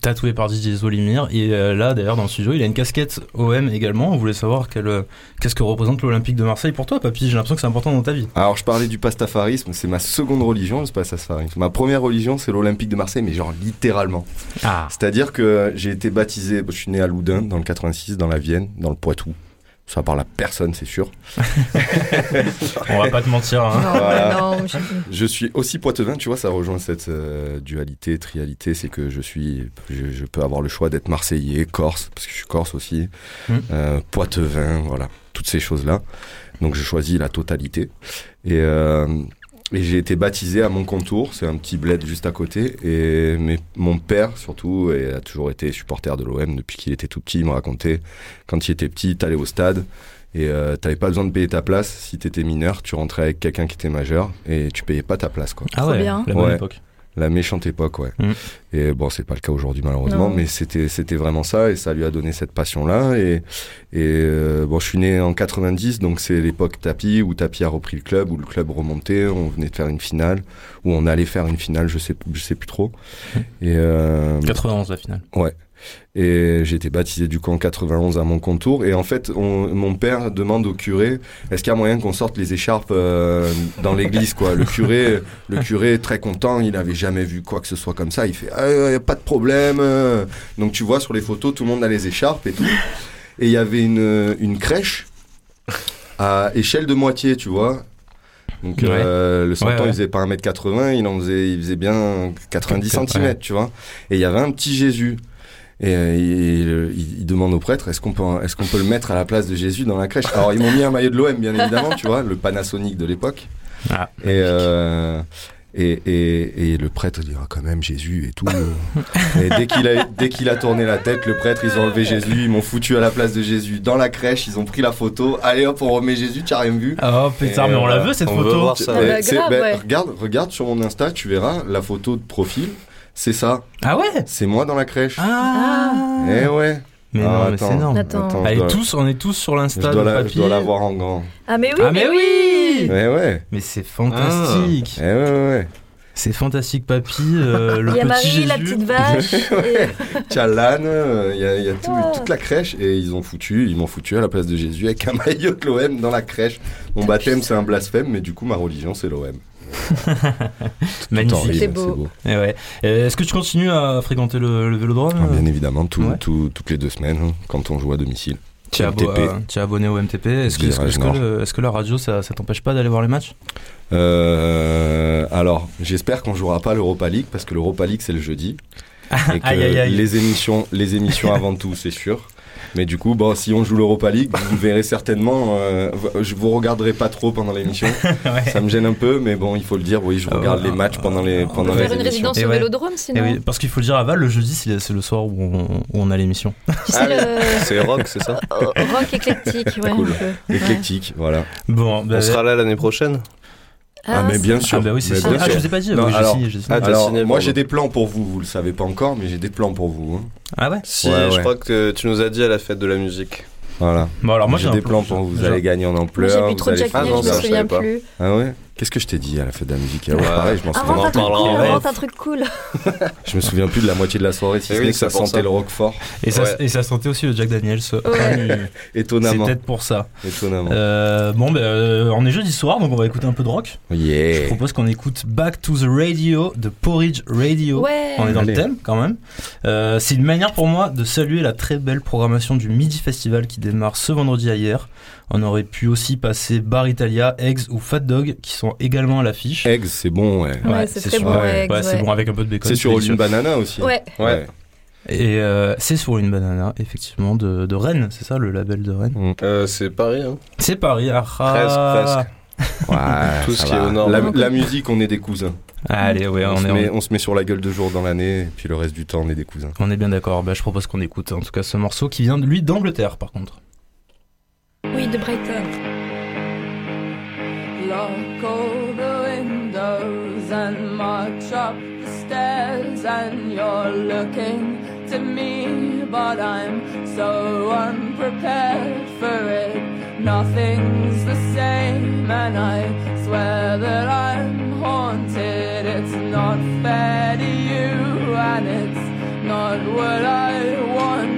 Tatoué par DJ Zolimir. Et euh, là, d'ailleurs, dans le studio, il a une casquette OM également. On voulait savoir euh, qu'est-ce que représente l'Olympique de Marseille pour toi, Papy? J'ai l'impression que c'est important dans ta vie. Alors je parlais du pastafarisme, c'est ma seconde religion, le pastafarisme. Ma première religion, c'est l'Olympique de Marseille, mais genre littéralement. Ah. C'est-à-dire que j'ai été baptisé, je suis né à Loudun, dans le 86, dans la Vienne, dans le Poitou. Ça parle à personne, c'est sûr. *laughs* On va pas te mentir. Hein. Non, Voilà. non, je- Je suis aussi poitevin, tu vois, ça rejoint cette euh, dualité, trialité, c'est que je suis, je, je peux avoir le choix d'être marseillais, corse, parce que je suis corse aussi, Mm. euh, poitevin, voilà, toutes ces choses-là. Donc je choisis la totalité. Et, euh, et j'ai été baptisé à mon contour, c'est un petit bled juste à côté. Et mais mon père, surtout, et a toujours été supporter de l'OM depuis qu'il était tout petit. Il me racontait, quand il était petit, t'allais au stade. Et euh, t'avais pas besoin de payer ta place si t'étais mineur, tu rentrais avec quelqu'un qui était majeur et tu payais pas ta place quoi. Ah ouais, bien. la bonne Ouais. époque. La méchante époque, ouais. Mm. Et bon, c'est pas le cas aujourd'hui malheureusement, Non. mais c'était c'était vraiment ça et ça lui a donné cette passion là. Et et euh, bon, je suis né en 90, donc c'est l'époque Tapi où Tapi a repris le club, où le club remontait, on venait de faire une finale, où on allait faire une finale, je sais je sais plus trop. Et euh, 91 la finale. Et j'ai été baptisé du coup en 91 à mon contour. Et en fait, on- mon père demande au curé est-ce qu'il y a moyen qu'on sorte les écharpes euh, dans l'église quoi? Le curé, le curé très content, il avait jamais vu quoi que ce soit comme ça. Il fait ah, pas de problème. Donc tu vois sur les photos, tout le monde a les écharpes et tout. Et il y avait une, une crèche à échelle de moitié, tu vois? Donc Ouais. euh, le santon Ouais, ouais. il faisait pas 1m80, il en faisait, il faisait bien 90 Ouais. cm, tu vois? Et il y avait un petit Jésus. Et euh, il, il- il demande au prêtre est-ce qu'on peut, est-ce qu'on peut le mettre à la place de Jésus dans la crèche? Alors ils m'ont mis un maillot de l'OM bien évidemment, tu vois, le Panasonic de l'époque. Ah. Et, euh, et, et, et le prêtre dit ah, quand même Jésus et tout. *laughs* et dès qu'il a dès qu'il a tourné la tête, le prêtre ils ont enlevé Jésus, ils m'ont foutu à la place de Jésus dans la crèche, ils ont pris la photo. Allez hop on remet Jésus, tu as rien vu Oh putain, Et, mais on la euh, veut cette on veut photo. voir ça. Ah bah, grave, ben. Regarde regarde sur mon Insta, tu verras la photo de profil. C'est ça, Ah ouais c'est moi dans la crèche. Ah Eh ouais. Mais Ah, non, mais c'est attends. énorme. Attends. Allez, je dois- tous, on est tous sur l'insta de la, je dois la voir en grand. Ah, mais oui, Ah mais oui Ouais, ouais. Mais c'est fantastique Eh ouais, ouais, ouais. C'est fantastique Papy, euh, *laughs* le Il y a petit Marie, Jésus. la petite *laughs* vache. et- *laughs* l'âne, euh, il y a, il y a tout- Ah. toute la crèche et ils ont foutu, ils m'ont foutu à la place de Jésus avec un maillot de l'OM dans la crèche. Mon baptême c'est un blasphème, mais du coup ma religion c'est l'OM. Magnifique. C'est beau. Eh ouais. Euh, Est-ce que tu continues à fréquenter le, le vélodrome Ah, bien évidemment, tout- Ouais. tout- toutes les deux semaines hein, quand on joue à domicile. Tu es, euh, abonné au MTP. Est-ce que, la radio, ça, ça t'empêche pas d'aller voir les matchs? Euh, alors, j'espère qu'on jouera pas l'Europa League parce que l'Europa League c'est le jeudi. *laughs* Et que Aïe, aïe, aïe. les émissions, les émissions avant tout, c'est sûr. Mais du coup, bon, si on joue l'Europa League, vous verrez certainement. euh, je vous regarderai pas trop pendant l'émission. *laughs* Ouais. Ça me gêne un peu, mais bon, il faut le dire. Oui, je regarde ouais. les matchs pendant les On On pendant peut les faire une émissions. résidence au vélodrome Eh sinon. oui, parce qu'il faut le dire à Val, le jeudi, c'est le soir où on, où on a l'émission. Tu sais, Ah le C'est rock, c'est ça euh, *laughs* rock éclectique. Ouais, Cool. Éclectique, voilà. Bon, bah, On sera là l'année prochaine Ah, mais bien sûr. Ah bah oui, c'est ça. Ah, sûr. je vous ai pas dit. Non, oui, alors-. Ah, Alors, signé, moi j'ai des plans pour vous. Vous le savez pas encore, mais j'ai des plans pour vous. hein. Ah ouais Si, Ouais, je ouais. crois que tu nous as dit à la fête de la musique. Voilà. Bon, alors moi j'ai j'ai des plans plan pour vous. Vous allez gagner en ampleur. j'ai vous trop de allez Jack faire- Ah Daniel, non, je me ça, je souviens savais pas. plus. Ah ouais? Qu'est-ce que je t'ai dit à la fête de la musique Ah ouais, Ouais. pareil, je m'en souviens. Invente un un truc cool. Je me souviens plus de la moitié de la soirée, si Eh ce n'est que ça c'est sentait ça. le roquefort. Et ça, Ouais. et ça sentait aussi le Jack Daniels. *laughs* C'est Étonnamment. peut-être pour ça. Étonnamment. Euh, bon, bah, euh, on est jeudi soir, donc on va écouter un peu de rock. Je Yeah. propose qu'on écoute Back to the Radio de Porridge Radio. Ouais. On est dans Allez. le thème quand même. Euh, c'est une manière pour moi de saluer la très belle programmation du Midi Festival qui démarre ce vendredi à hier. On aurait pu aussi passer Bar Italia, Eggs ou Fat Dog qui sont également à l'affiche. Eggs, c'est bon, ouais. Ouais, c'est bon, ouais, c'est bon avec un peu de bacon. C'est sur une banana aussi. Ouais. Ouais. Et euh, c'est sur une banana, effectivement, de, de Rennes, c'est ça le label de Rennes? Euh, c'est Paris, hein C'est Paris, ah, ah. Presque, presque. *laughs* Ouais, Tout ce qui est au nord. La, la musique, on est des cousins. Allez, ouais, on, on, se est, met, on se met sur la gueule deux jours dans l'année, et puis le reste du temps, on est des cousins. on est bien d'accord. Bah, je propose qu'on écoute en tout cas ce morceau qui vient de lui d'Angleterre par contre. You're looking to me, but I'm so unprepared for it. Nothing's the same, and I swear that I'm haunted. It's not fair to you, and it's not what I wanted,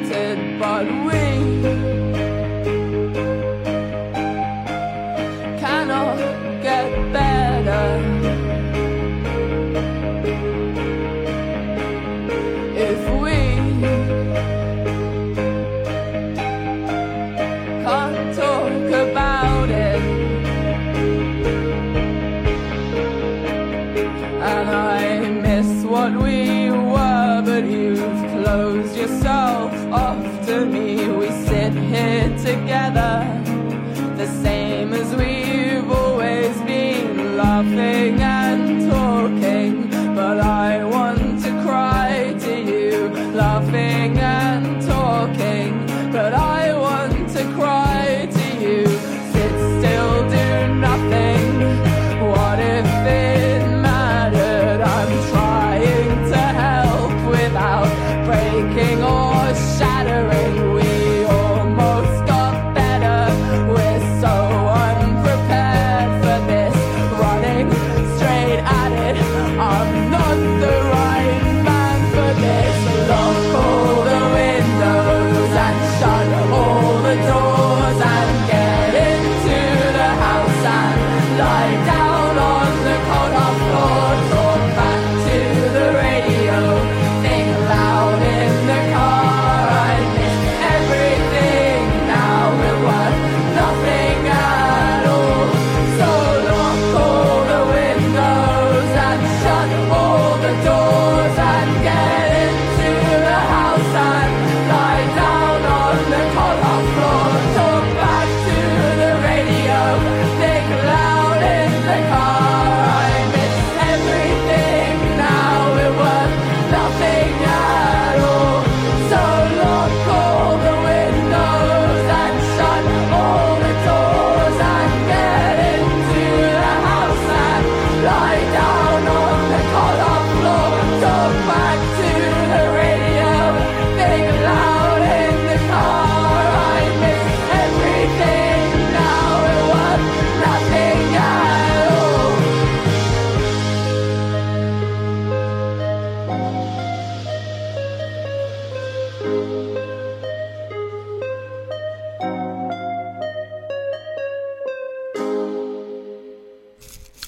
together, the same as we've always been, laughing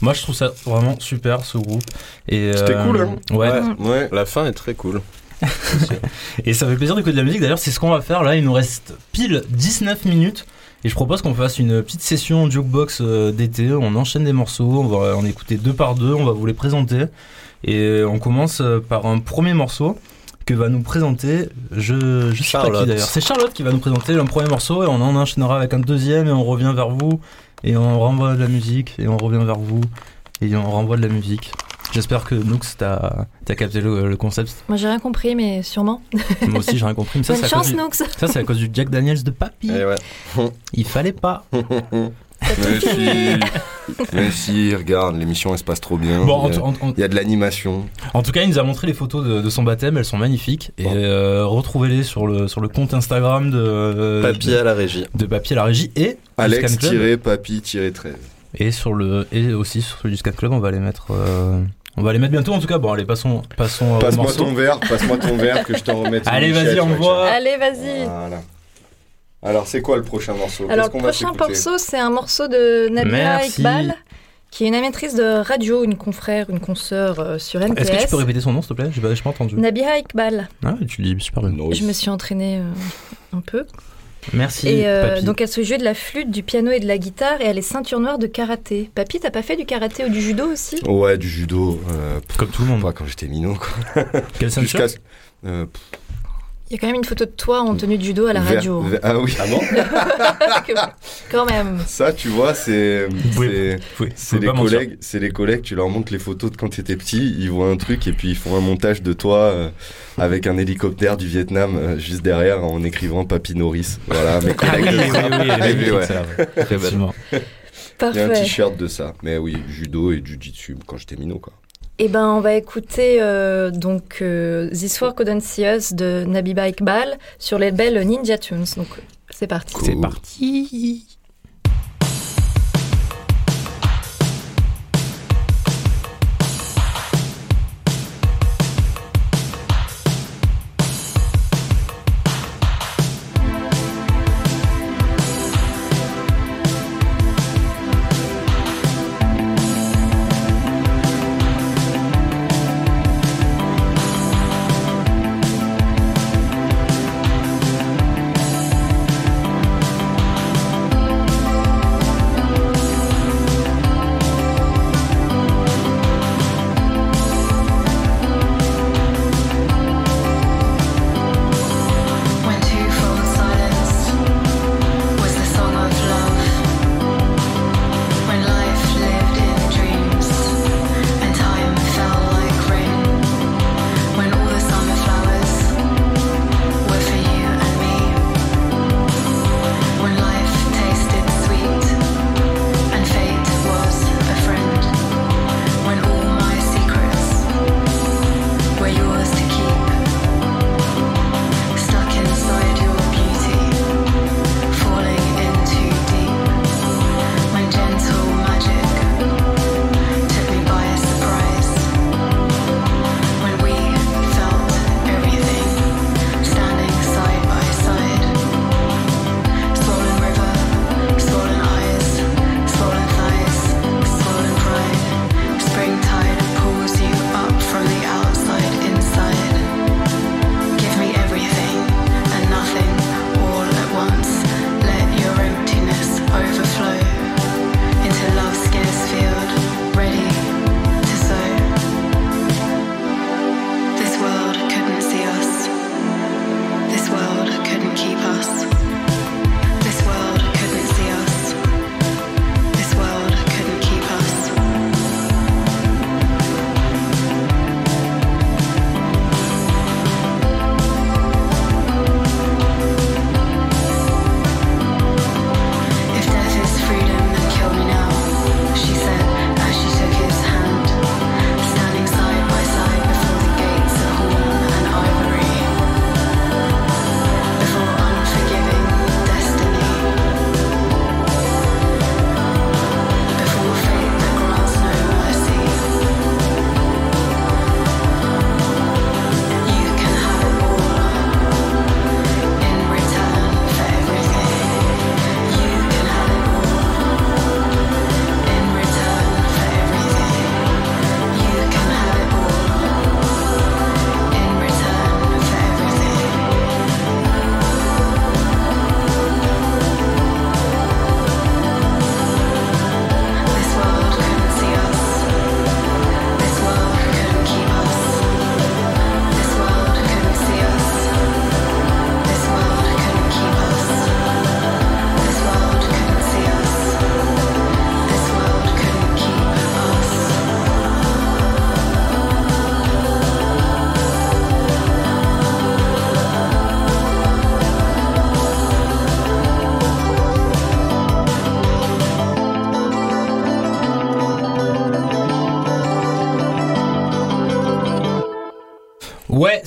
Moi, je trouve ça vraiment super ce groupe. Et C'était euh, cool, hein Ouais. Ouais. La fin est très cool. *laughs* Et ça fait plaisir d'écouter de la musique. D'ailleurs, c'est ce qu'on va faire là. Il nous reste pile 19 minutes. Et je propose qu'on fasse une petite session jukebox euh, d'été. On enchaîne des morceaux. On va en écouter deux par deux. On va vous les présenter. Et on commence euh, par un premier morceau que va nous présenter. Je, je sais pas Charlotte. qui d'ailleurs. C'est Charlotte qui va nous présenter un premier morceau. Et on en enchaînera avec un deuxième. Et on revient vers vous. Et on renvoie de la musique. Et on revient vers vous. Et on renvoie de la musique. J'espère que Noux, t'as as capté le, le concept. Moi, j'ai rien compris, mais sûrement. *laughs* Moi aussi, j'ai rien compris. Mais ça, Bonne c'est à cause chance, du- Noux. ça, c'est à cause du Jack Daniels de Papy. Ouais. Il fallait pas. *laughs* Mais si, mais si, regarde, l'émission elle se passe trop bien. Bon, en, il, y a, en- en- il y a de l'animation. en tout cas, il nous a montré les photos de, de son baptême. Elles sont magnifiques. Et Bon. euh, retrouvez-les sur le, sur le compte Instagram de, Papy à la régie. de, Papy à la régie et du Scan Club. Alex-Papy-13. Et, sur le, et aussi sur celui du Scan Club, on va les mettre. euh, on va les mettre bientôt en tout cas. Bon, allez, passons, passons au Passe-moi ton verre, passe-moi ton verre que je t'en remette. *laughs* Allez, vas-y, vois, envoie. Allez, vas-y. Voilà. Alors, c'est quoi le prochain morceau? Alors, le prochain morceau, c'est un morceau de Nabila Merci. Iqbal, qui est une animatrice de radio, une confrère, une consoeur euh, sur NTS. Est-ce que tu peux répéter son nom, s'il te plaît? J'ai pas, pas entendu. Nabila Iqbal. Ah, tu le dis super bien. Je me suis entraînée euh, un peu. Merci, Et euh, Papy. donc, elle se joue de la flûte, du piano et de la guitare, et elle est ceinture noire de karaté. Papy, t'as pas fait du karaté ou du judo aussi? Ouais, du judo. Euh, Comme tout le monde. pas quand j'étais minot, quoi. Quelle *laughs* ceinture? Jusqu'à. euh, Il y a quand même une photo de toi en tenue de judo à la radio. ah oui. *laughs* quand même. Ça, tu vois, c'est. c'est- Oui, C'est les collègues, c'est les collègues, tu leur montres les photos de quand t'étais petit, ils voient un truc et puis ils font un montage de toi euh, avec un hélicoptère du Vietnam euh, juste derrière en écrivant Papy Norris. Voilà, mes Ah collègues. Effectivement. Il y a un Parfait. t-shirt de ça. Mais oui, judo et jujitsu quand j'étais minot quoi. Eh ben, on va écouter euh, donc euh, This War Couldn't See Us de Nabiba Iqbal sur les label Ninja Tunes. Donc, c'est parti. C'est parti.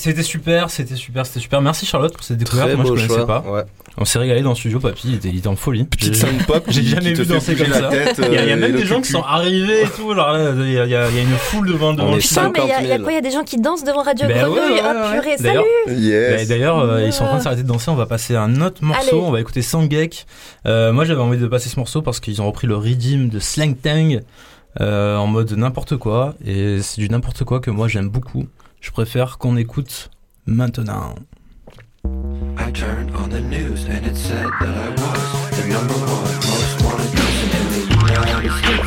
C'était super, c'était super, c'était super. Merci Charlotte pour cette découverte. Très Moi, je beau connaissais choix. pas. Ouais. On s'est régalé dans le studio, papy. Il était, il était en folie. Petite J'ai- sound pop *laughs* J'ai jamais vu danser comme ça. il y a, il y a euh, même des gens qui sont arrivés et tout. Alors là, il y a, il y une foule devant devant. Putain, mais il y, a- 50 il y a 000. quoi? Il y a des gens qui dansent devant Radio Ben ouais, Grenouille? ouais, Ah, purée, D'ailleurs- salut Yes. D'ailleurs, euh, ils sont en train de s'arrêter de danser. On va passer à un autre morceau. Allez. On va écouter Sangek. Euh, moi, j'avais envie de passer ce morceau parce qu'ils ont repris le redeem de Slang Tang euh, en mode n'importe quoi. Et c'est du n'importe quoi que moi j'aime beaucoup. Je préfère qu'on écoute maintenant. I turned on the news and it said that I was the number one most wanted person in the United States.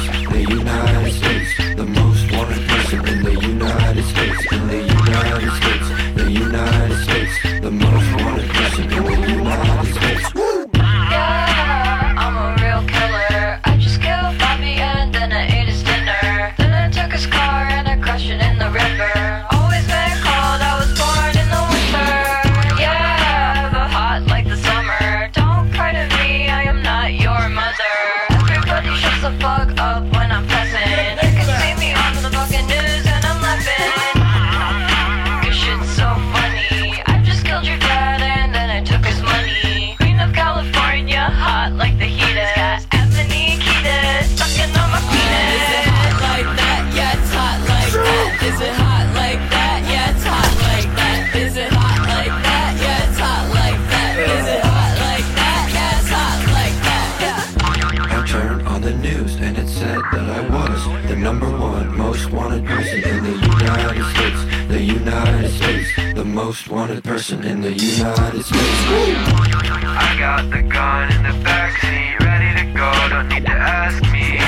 Most wanted person in the United States. I got the gun in the backseat, ready to go, don't need to ask me.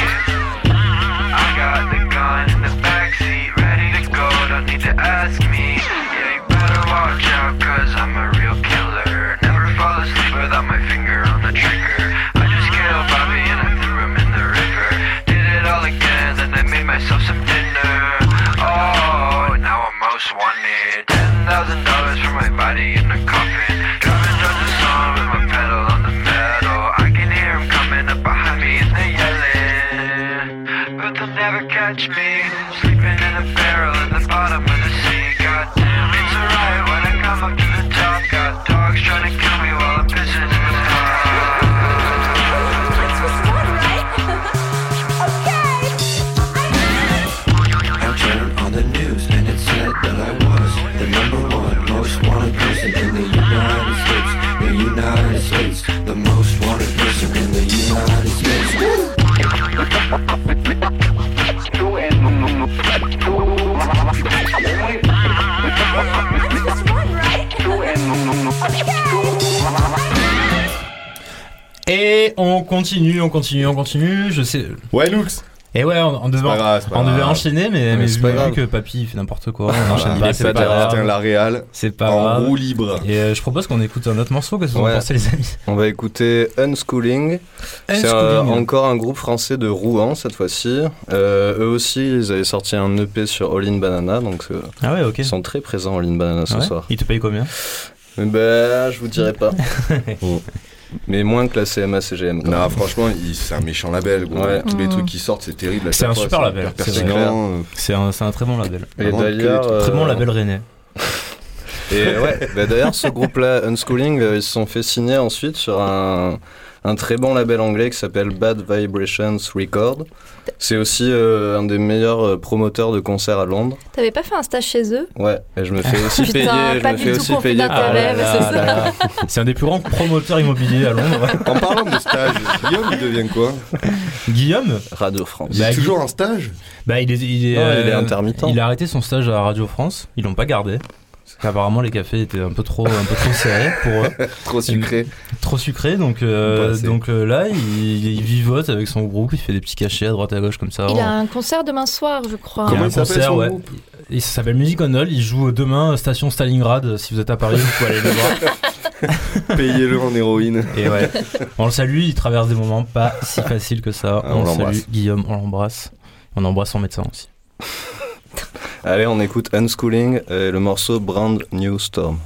I got the gun in the backseat, ready to go, don't need to ask me. Yeah, you better watch out, cause I'm a real continue, on continue, on continue. Je sais. Ouais, Lux. Et ouais, on, on devait, grave, on devait enchaîner, mais, c'est pas vu grave. que papy fait n'importe quoi, on Voilà, enchaîne il pas. est C'est pas grave. La Réal C'est pas en grave. roue libre. Et euh, je propose qu'on écoute un autre morceau. Qu'est-ce que vous en pensez, les amis? On va écouter Unschooling. C'est euh, Unschooling. encore un groupe français de Rouen cette fois-ci. Euh, eux aussi, ils avaient sorti un EP sur All in Banana, donc euh, Ah ouais, ils sont très présents All in Banana ce Ouais. soir. Il te paye combien? Ben, je vous dirai pas. *laughs* Mais moins que la CMA CGM. quand Non, même. franchement, c'est un méchant label, gros. Ouais. Tous les Mm. trucs qui sortent, c'est terrible. à C'est un fois, super label, c'est euh, un, très bon label. Et d'ailleurs, trucs. Très bon euh, label rennais. Et ouais, bah d'ailleurs, ce groupe-là, Unschooling, euh, ils se sont fait signer ensuite sur un, un très bon label anglais qui s'appelle Bad Vibrations Record. C'est aussi euh, un des meilleurs euh, promoteurs de concerts à Londres. T'avais pas fait un stage chez eux? Ouais, et je me fais aussi *laughs* Putain, payer. Je pas me du fais aussi payer. c'est un des plus grands promoteurs immobiliers à Londres. En parlant de stage, Guillaume, il devient quoi? Guillaume? Radio France. Il Bah, est toujours en stage? Bah, il est, il est, Non, il est euh, intermittent. Il a arrêté son stage à Radio France. Ils l'ont pas gardé. Parce qu'apparemment, les cafés étaient un peu trop, un peu trop serrés pour eux. *laughs* Trop sucré. Trop sucré. Donc, euh, assez. donc euh, là, il, il vivote avec son groupe. Il fait des petits cachets à droite à gauche comme ça. Il On- a un concert demain soir, je crois. il y a Comment un il s'appelle, concert, son ouais. groupe Il ça s'appelle Music on All. Il joue demain station Stalingrad. Si vous êtes à Paris, vous pouvez aller le voir. *laughs* Payez-le en héroïne. Et ouais. On le salue. Il traverse des moments pas si faciles que ça. Ah, on on le salue. l'embrasse. Guillaume, on l'embrasse. On embrasse son médecin aussi. Allez, on écoute Unschooling et le morceau Brand New Storm.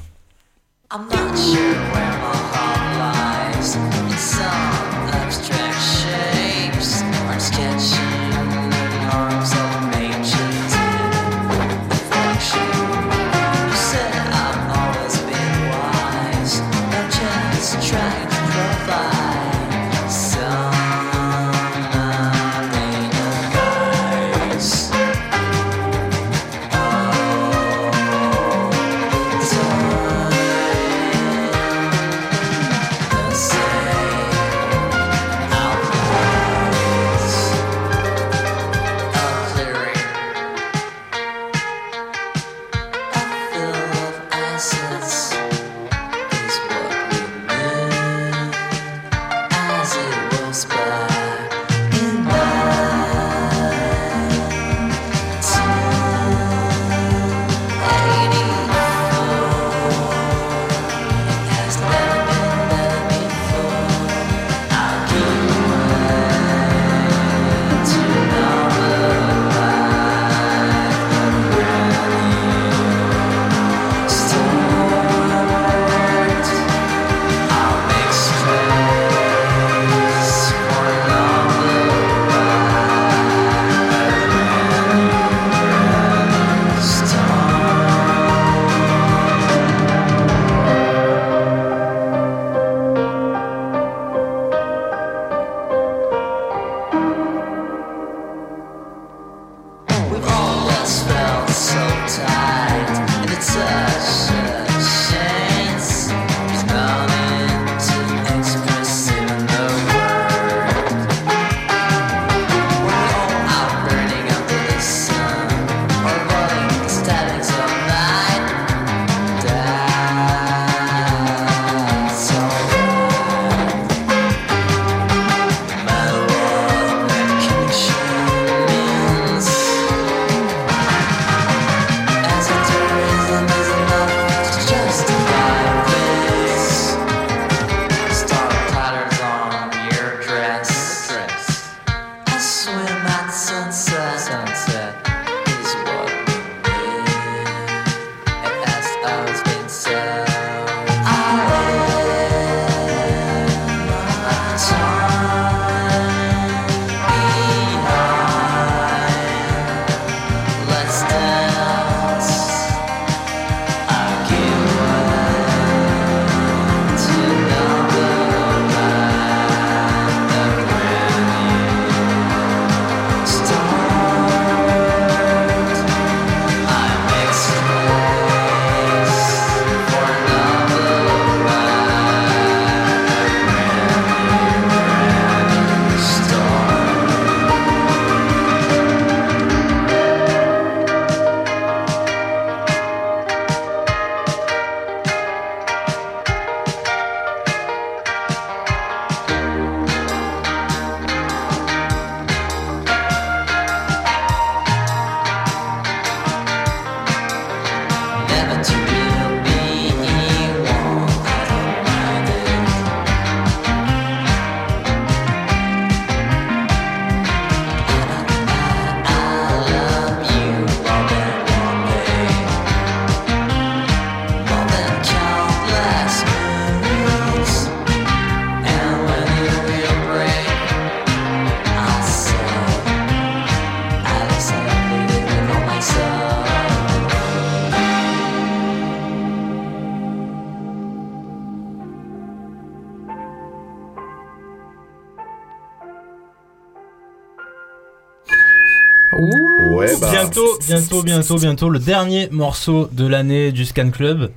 Bientôt, bientôt, bientôt, bientôt, le dernier morceau de l'année du Scan Club.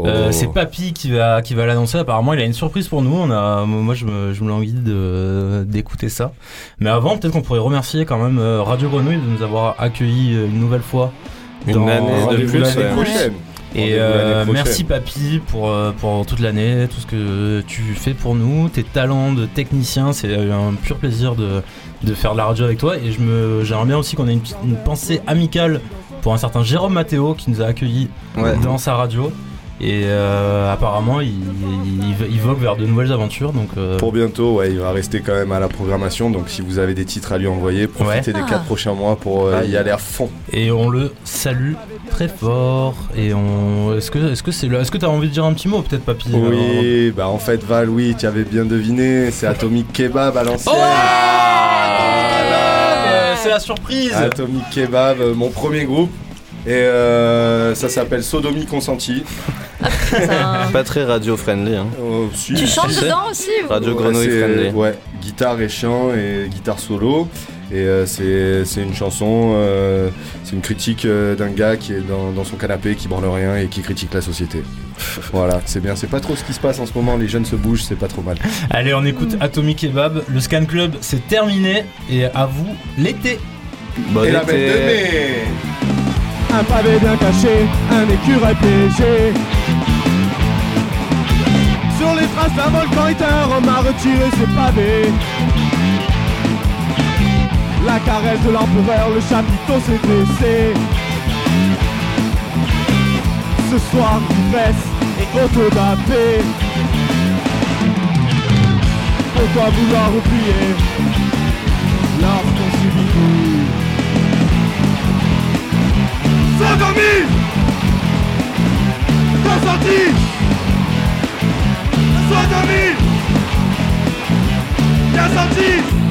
Euh, Oh. c'est Papy qui va, qui va l'annoncer. Apparemment, il a une surprise pour nous. On a, moi, je me, je me languis de, d'écouter ça. Mais avant, peut-être qu'on pourrait remercier quand même euh, Radio Grenouille de nous avoir accueillis euh, une nouvelle fois. Une dans- année de plus. Et euh, merci Papy pour, euh, pour toute l'année, tout ce que tu fais pour nous, tes talents de technicien, c'est un pur plaisir de, de faire de la radio avec toi. Et je me, j'aimerais bien aussi qu'on ait une, pensée amicale pour un certain Jérôme Matteo qui nous a accueillis Ouais. dans sa radio. Et euh, apparemment, il, il, il vogue vers de nouvelles aventures. Donc, euh, Pour bientôt, ouais, il va rester quand même à la programmation. Donc si vous avez des titres à lui envoyer, profitez Ouais. des Ah. 4 prochains mois pour euh, Ah, y aller à fond. et on le salue très fort. Et on, est-ce que, est-ce que c'est le, est-ce que t'as envie de dire un petit mot, peut-être, Papy Oui, bah en fait Val, oui, tu avais bien deviné, c'est Atomic Kebab à l'ancienne. Euh, c'est la surprise. Atomic Kebab, mon premier groupe. Et euh, ça s'appelle Sodomie Consenti. Ça- Pas très radio-friendly. Hein. Oh, si, Tu si, chantes si. dedans aussi ou- Radio Ouais, Grenouille friendly. Ouais, guitare et chant et guitare solo. Et euh, c'est c'est une chanson, euh, c'est une critique euh, d'un gars qui est dans, dans son canapé, qui branle rien et qui critique la société. *laughs* voilà, c'est bien. C'est pas trop ce qui se passe en ce moment. Les jeunes se bougent, c'est pas trop mal. Allez, on écoute Atomic Kebab. Le Scan Club, c'est terminé. Et à vous, l'été. Bon et la été. belle de mai Un pavé bien caché, un écureuil piégé. Sur les traces d'un volcan éteint, on m'a retiré ses pavés. La caresse de l'empereur, le chapiteau s'est dressé. Ce soir, ivresse et autodafé. Pourquoi vouloir oublier lorsqu'on subit? tout Sodomie Consenti Sodomie Bien senti